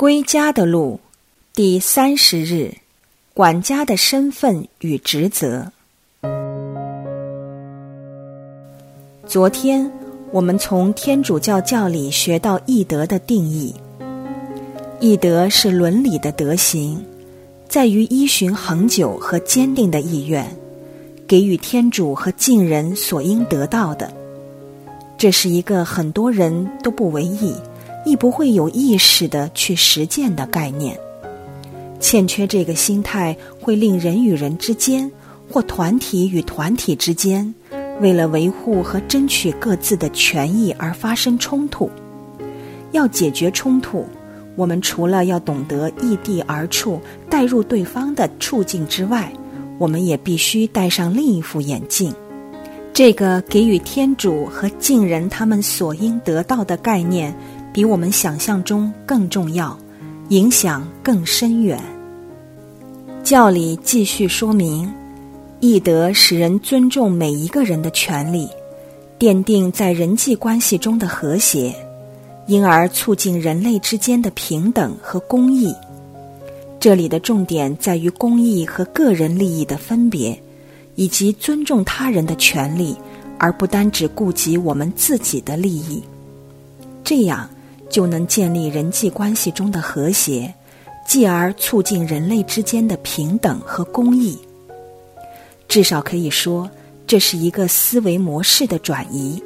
归家的路，第三十日，管家的身份与职责。昨天我们从天主教教理学到义德的定义。义德是伦理的德行，在于依循恒久和坚定的意愿，给予天主和敬人所应得到的。这是一个很多人都不为意。亦不会有意识的去实践的概念，欠缺这个心态，会令人与人之间，或团体与团体之间，为了维护和争取各自的权益而发生冲突。要解决冲突，我们除了要懂得异地而处，带入对方的处境之外，我们也必须戴上另一副眼镜。这个给予天主和敬人他们所应得到的概念。比我们想象中更重要，影响更深远。教理继续说明，义德使人尊重每一个人的权利，奠定在人际关系中的和谐，因而促进人类之间的平等和公义。这里的重点在于公益和个人利益的分别，以及尊重他人的权利，而不单只顾及我们自己的利益。这样。就能建立人际关系中的和谐，继而促进人类之间的平等和公益。至少可以说，这是一个思维模式的转移。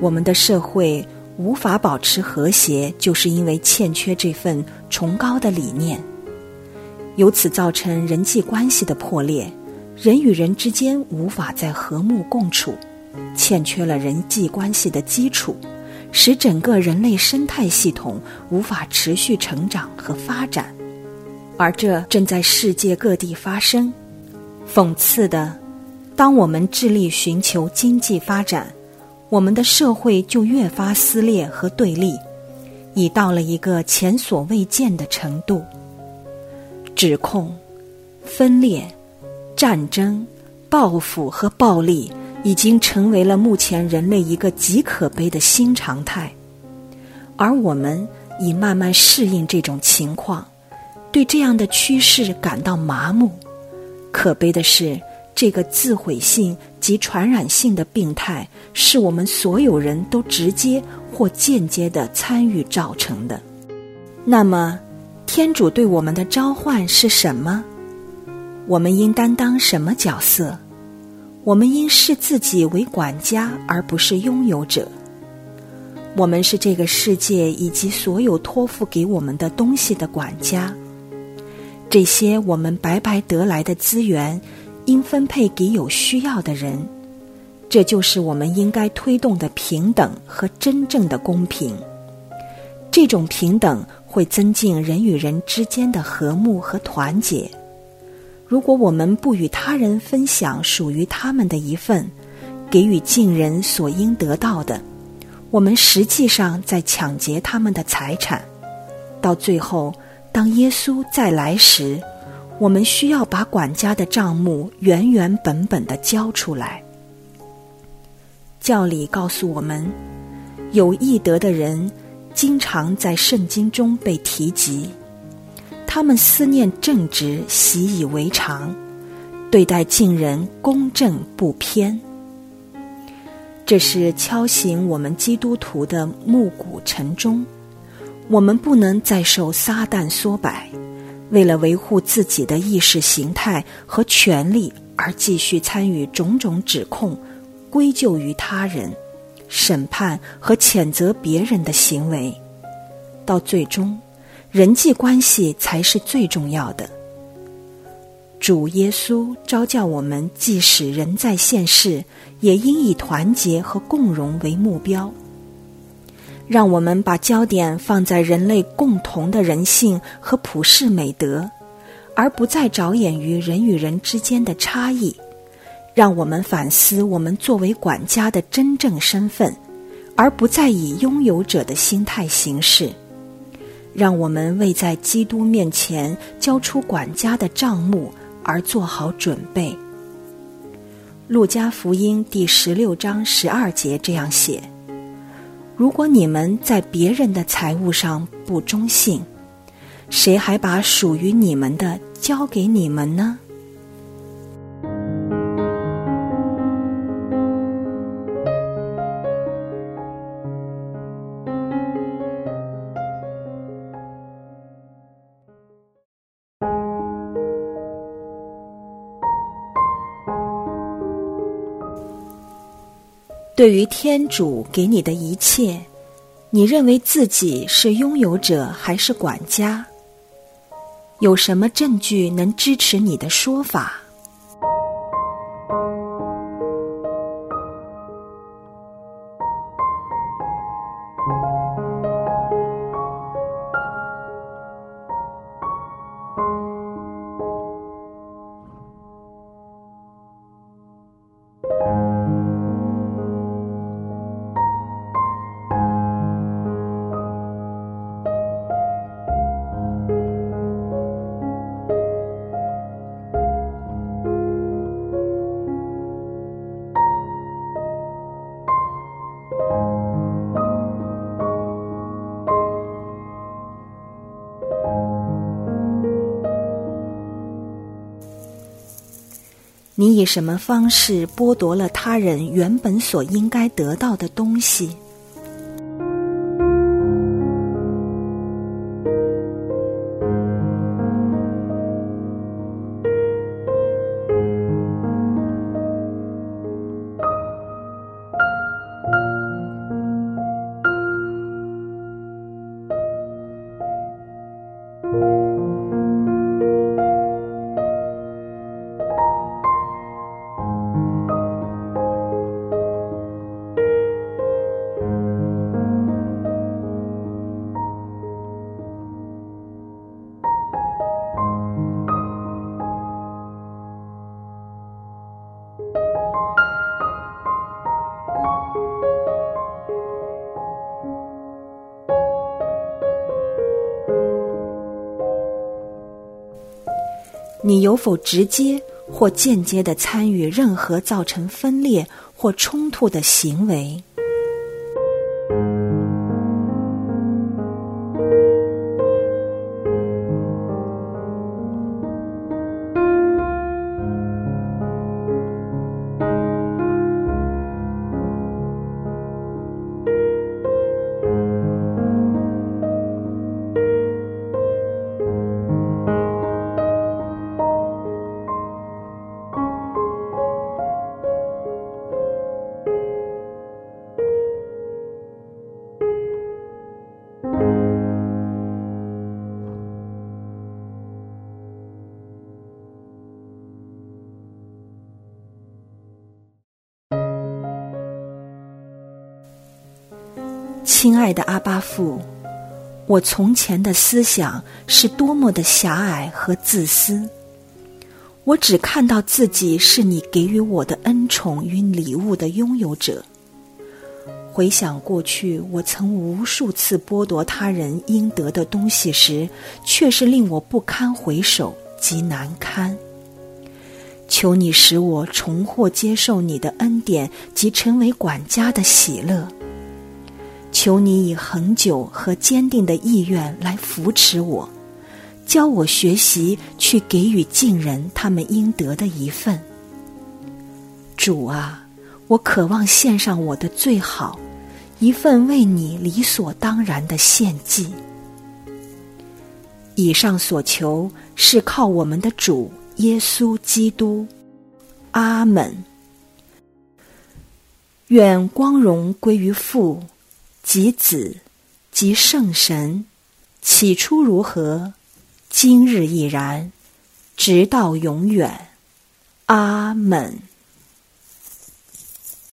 我们的社会无法保持和谐，就是因为欠缺这份崇高的理念，由此造成人际关系的破裂，人与人之间无法再和睦共处，欠缺了人际关系的基础。使整个人类生态系统无法持续成长和发展，而这正在世界各地发生。讽刺的，当我们致力寻求经济发展，我们的社会就越发撕裂和对立，已到了一个前所未见的程度。指控、分裂、战争、报复和暴力。已经成为了目前人类一个极可悲的新常态，而我们已慢慢适应这种情况，对这样的趋势感到麻木。可悲的是，这个自毁性及传染性的病态是我们所有人都直接或间接的参与造成的。那么，天主对我们的召唤是什么？我们应担当什么角色？我们应视自己为管家，而不是拥有者。我们是这个世界以及所有托付给我们的东西的管家。这些我们白白得来的资源，应分配给有需要的人。这就是我们应该推动的平等和真正的公平。这种平等会增进人与人之间的和睦和团结。如果我们不与他人分享属于他们的一份，给予敬人所应得到的，我们实际上在抢劫他们的财产。到最后，当耶稣再来时，我们需要把管家的账目原原本本的交出来。教理告诉我们，有义德的人经常在圣经中被提及。他们思念正直，习以为常，对待敬人公正不偏。这是敲醒我们基督徒的暮鼓晨钟。我们不能再受撒旦唆摆，为了维护自己的意识形态和权利而继续参与种种指控、归咎于他人、审判和谴责别人的行为，到最终。人际关系才是最重要的。主耶稣召教我们，即使人在现世，也应以团结和共荣为目标。让我们把焦点放在人类共同的人性和普世美德，而不再着眼于人与人之间的差异。让我们反思我们作为管家的真正身份，而不再以拥有者的心态行事。让我们为在基督面前交出管家的账目而做好准备。路加福音第十六章十二节这样写：“如果你们在别人的财物上不忠信，谁还把属于你们的交给你们呢？对于天主给你的一切，你认为自己是拥有者还是管家？有什么证据能支持你的说法？你以什么方式剥夺了他人原本所应该得到的东西？你有否直接或间接的参与任何造成分裂或冲突的行为？亲爱的阿巴父，我从前的思想是多么的狭隘和自私！我只看到自己是你给予我的恩宠与礼物的拥有者。回想过去，我曾无数次剥夺他人应得的东西时，却是令我不堪回首，极难堪。求你使我重获接受你的恩典及成为管家的喜乐。求你以恒久和坚定的意愿来扶持我，教我学习去给予近人他们应得的一份。主啊，我渴望献上我的最好，一份为你理所当然的献祭。以上所求是靠我们的主耶稣基督。阿门。愿光荣归于父。及子，及圣神，起初如何，今日亦然，直到永远。阿门。